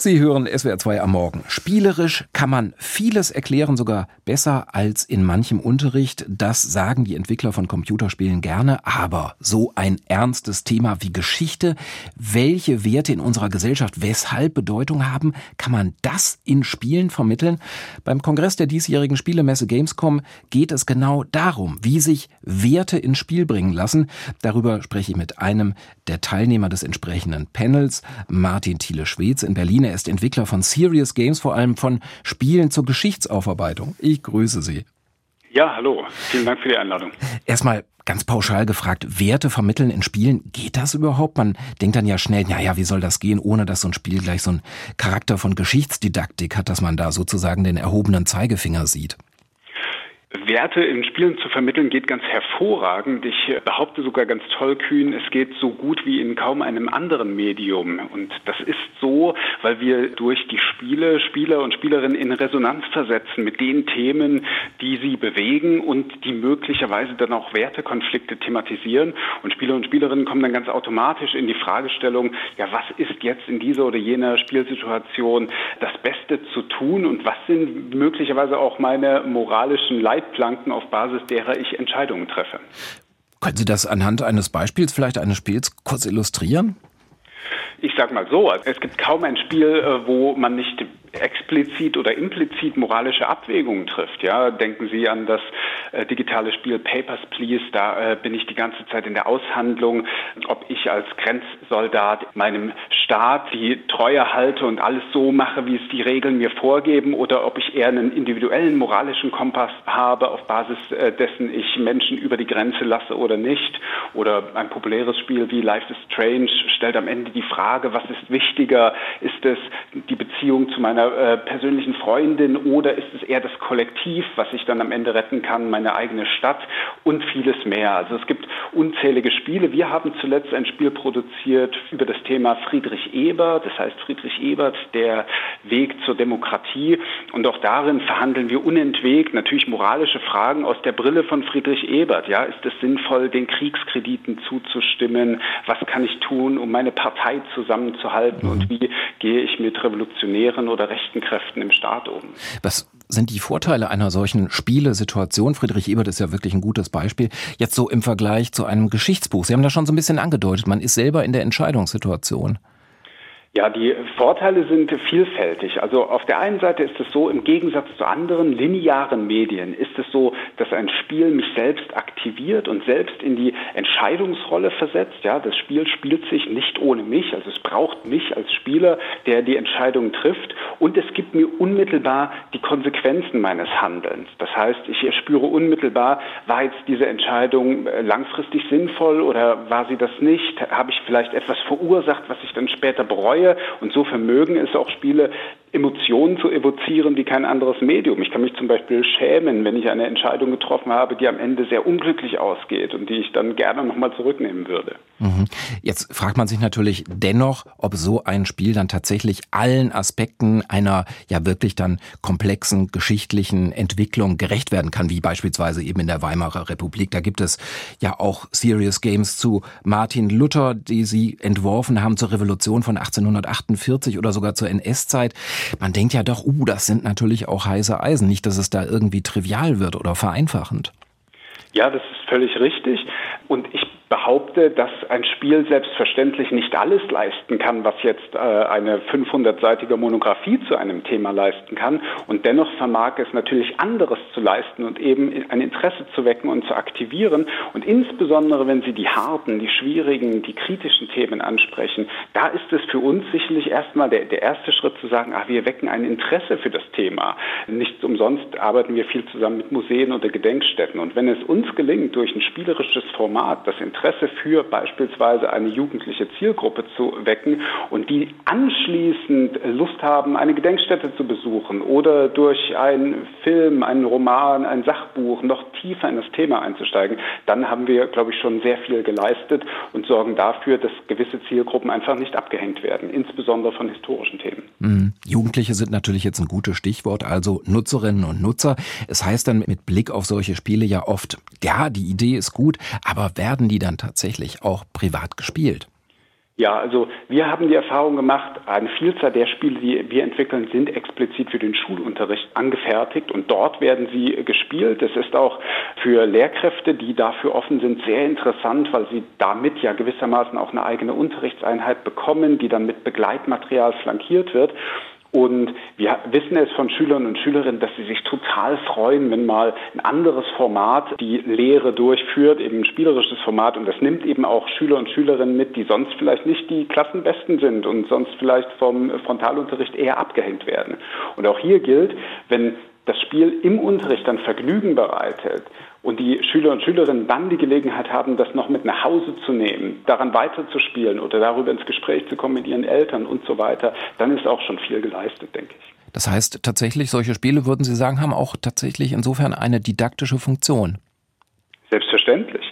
Sie hören SWR 2 am Morgen. Spielerisch kann man vieles erklären, sogar besser als in manchem Unterricht. Das sagen die Entwickler von Computerspielen gerne. Aber so ein ernstes Thema wie Geschichte, welche Werte in unserer Gesellschaft weshalb Bedeutung haben, kann man das in Spielen vermitteln? Beim Kongress der diesjährigen Spielemesse Gamescom geht es genau darum, wie sich Werte ins Spiel bringen lassen. Darüber spreche ich mit einem der Teilnehmer des entsprechenden Panels, Martin Thiele-Schwez in Berlin. Er ist Entwickler von Serious Games, vor allem von Spielen zur Geschichtsaufarbeitung. Ich grüße Sie. Ja, hallo. Vielen Dank für die Einladung. Erstmal ganz pauschal gefragt, Werte vermitteln in Spielen, geht das überhaupt? Man denkt dann ja schnell, ja, ja, wie soll das gehen, ohne dass so ein Spiel gleich so einen Charakter von Geschichtsdidaktik hat, dass man da sozusagen den erhobenen Zeigefinger sieht. Werte in Spielen zu vermitteln geht ganz hervorragend. Ich behaupte sogar ganz tollkühn, es geht so gut wie in kaum einem anderen Medium. Und das ist so, weil wir durch die Spiele Spieler und Spielerinnen in Resonanz versetzen mit den Themen, die sie bewegen und die möglicherweise dann auch Wertekonflikte thematisieren. Und Spieler und Spielerinnen kommen dann ganz automatisch in die Fragestellung, ja, was ist jetzt in dieser oder jener Spielsituation das Beste zu tun und was sind möglicherweise auch meine moralischen Leistungen Leitplanken, auf Basis derer ich Entscheidungen treffe. Können Sie das anhand eines Beispiels, vielleicht eines Spiels, kurz illustrieren? Ich sage mal so, es gibt kaum ein Spiel, äh, wo man nicht explizit oder implizit moralische Abwägungen trifft. Ja, denken Sie an das äh, digitale Spiel Papers, Please. Da äh, bin ich die ganze Zeit in der Aushandlung, ob ich als Grenzsoldat meinem Staat die Treue halte und alles so mache, wie es die Regeln mir vorgeben, oder ob ich eher einen individuellen moralischen Kompass habe, auf Basis äh, dessen ich Menschen über die Grenze lasse oder nicht. Oder ein populäres Spiel wie Life is Strange stellt am Ende die Frage, was ist wichtiger? Ist es die Beziehung zu meiner äh, persönlichen Freundin oder ist es eher das Kollektiv, was ich dann am Ende retten kann, meine eigene Stadt und vieles mehr. Also es gibt unzählige Spiele. Wir haben zuletzt ein Spiel produziert über das Thema Friedrich Ebert, das heißt Friedrich Ebert, der Weg zur Demokratie. Und auch darin verhandeln wir unentwegt natürlich moralische Fragen aus der Brille von Friedrich Ebert. Ja, ist es sinnvoll, den Kriegskrediten zuzustimmen? Was kann ich tun, um meine Partei zusammenzuhalten? Und wie gehe ich mit revolutionären oder rechten Kräften im Staat um. Was sind die Vorteile einer solchen Spielesituation? Friedrich Ebert ist ja wirklich ein gutes Beispiel. Jetzt so im Vergleich zu einem Geschichtsbuch. Sie haben das schon so ein bisschen angedeutet. Man ist selber in der Entscheidungssituation. Ja, die Vorteile sind vielfältig. Also auf der einen Seite ist es so, im Gegensatz zu anderen linearen Medien ist es so, dass ein Spiel mich selbst aktiviert und selbst in die Entscheidungsrolle versetzt. Ja, das Spiel spielt sich nicht ohne mich, also es braucht mich als Spieler, der die Entscheidung trifft und es gibt mir unmittelbar die Konsequenzen meines Handelns. Das heißt, ich spüre unmittelbar, war jetzt diese Entscheidung äh, langfristig sinnvoll oder war sie das nicht? Habe ich vielleicht etwas verursacht, was ich dann später bereue? Neue und so vermögen es auch Spiele, Emotionen zu evozieren wie kein anderes Medium. Ich kann mich zum Beispiel schämen, wenn ich eine Entscheidung getroffen habe, die am Ende sehr unglücklich ausgeht und die ich dann gerne nochmal zurücknehmen würde. Mhm. Jetzt fragt man sich natürlich dennoch, ob so ein Spiel dann tatsächlich allen Aspekten einer ja wirklich dann komplexen geschichtlichen Entwicklung gerecht werden kann, wie beispielsweise eben in der Weimarer Republik. Da gibt es ja auch Serious Games zu Martin Luther, die sie entworfen haben zur Revolution von 1848 oder sogar zur NS-Zeit. Man denkt ja doch, uh, das sind natürlich auch heiße Eisen. Nicht, dass es da irgendwie trivial wird oder vereinfachend. Ja, das ist völlig richtig. Und ich behaupte, dass ein Spiel selbstverständlich nicht alles leisten kann, was jetzt äh, eine 500-seitige Monographie zu einem Thema leisten kann. Und dennoch vermag es natürlich anderes zu leisten und eben ein Interesse zu wecken und zu aktivieren. Und insbesondere, wenn Sie die harten, die schwierigen, die kritischen Themen ansprechen, da ist es für uns sicherlich erstmal der, der erste Schritt zu sagen, ach, wir wecken ein Interesse für das Thema. Nicht umsonst arbeiten wir viel zusammen mit Museen oder Gedenkstätten. Und wenn es uns gelingt, durch ein spielerisches Format das Interesse Interesse für beispielsweise eine jugendliche Zielgruppe zu wecken und die anschließend Lust haben, eine Gedenkstätte zu besuchen oder durch einen Film, einen Roman, ein Sachbuch noch tiefer in das Thema einzusteigen, dann haben wir, glaube ich, schon sehr viel geleistet und sorgen dafür, dass gewisse Zielgruppen einfach nicht abgehängt werden, insbesondere von historischen Themen. Mhm. Jugendliche sind natürlich jetzt ein gutes Stichwort, also Nutzerinnen und Nutzer. Es heißt dann mit Blick auf solche Spiele ja oft, ja, die Idee ist gut, aber werden die dann tatsächlich auch privat gespielt? Ja, also wir haben die Erfahrung gemacht, eine Vielzahl der Spiele, die wir entwickeln, sind explizit für den Schulunterricht angefertigt und dort werden sie gespielt. Es ist auch für Lehrkräfte, die dafür offen sind, sehr interessant, weil sie damit ja gewissermaßen auch eine eigene Unterrichtseinheit bekommen, die dann mit Begleitmaterial flankiert wird. Und wir wissen es von Schülern und Schülerinnen, dass sie sich total freuen, wenn mal ein anderes Format die Lehre durchführt, eben ein spielerisches Format. Und das nimmt eben auch Schüler und Schülerinnen mit, die sonst vielleicht nicht die Klassenbesten sind und sonst vielleicht vom Frontalunterricht eher abgehängt werden. Und auch hier gilt, wenn das Spiel im Unterricht dann Vergnügen bereitet und die Schüler und Schülerinnen dann die Gelegenheit haben, das noch mit nach Hause zu nehmen, daran weiterzuspielen oder darüber ins Gespräch zu kommen mit ihren Eltern und so weiter, dann ist auch schon viel geleistet, denke ich. Das heißt tatsächlich, solche Spiele, würden Sie sagen, haben auch tatsächlich insofern eine didaktische Funktion. Selbstverständlich.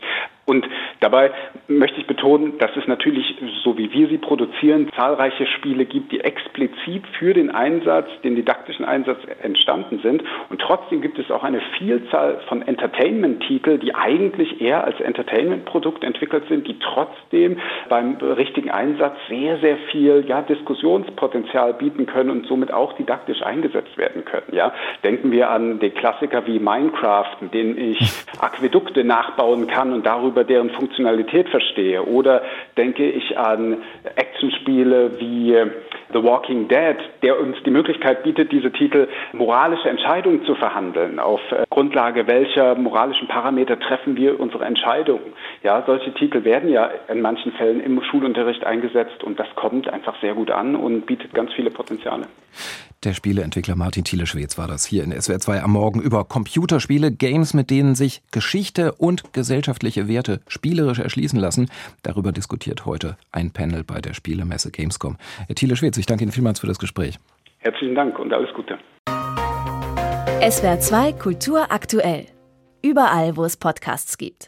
Und dabei möchte ich betonen, dass es natürlich, so wie wir sie produzieren, zahlreiche Spiele gibt, die explizit für den Einsatz, den didaktischen Einsatz entstanden sind. Und trotzdem gibt es auch eine Vielzahl von Entertainment-Titeln, die eigentlich eher als Entertainment-Produkt entwickelt sind, die trotzdem beim richtigen Einsatz sehr, sehr viel ja, Diskussionspotenzial bieten können und somit auch didaktisch eingesetzt werden können. Ja? Denken wir an den Klassiker wie Minecraft, mit dem ich Aquädukte nachbauen kann und darüber über deren Funktionalität verstehe. Oder denke ich an Actionspiele wie äh, The Walking Dead, der uns die Möglichkeit bietet, diese Titel moralische Entscheidungen zu verhandeln. Auf äh, Grundlage welcher moralischen Parameter treffen wir unsere Entscheidungen? Ja, solche Titel werden ja in manchen Fällen im Schulunterricht eingesetzt und das kommt einfach sehr gut an und bietet ganz viele Potenziale. Der Spieleentwickler Martin Thiele-Schwedz war das hier in SWR 2 am Morgen über Computerspiele, Games, mit denen sich Geschichte und gesellschaftliche Werte spielerisch erschließen lassen. Darüber diskutiert heute ein Panel bei der Spielemesse Gamescom. Herr Thiele-Schwedz, ich danke Ihnen vielmals für das Gespräch. Herzlichen Dank und alles Gute. SWR 2 Kultur aktuell. Überall, wo es Podcasts gibt.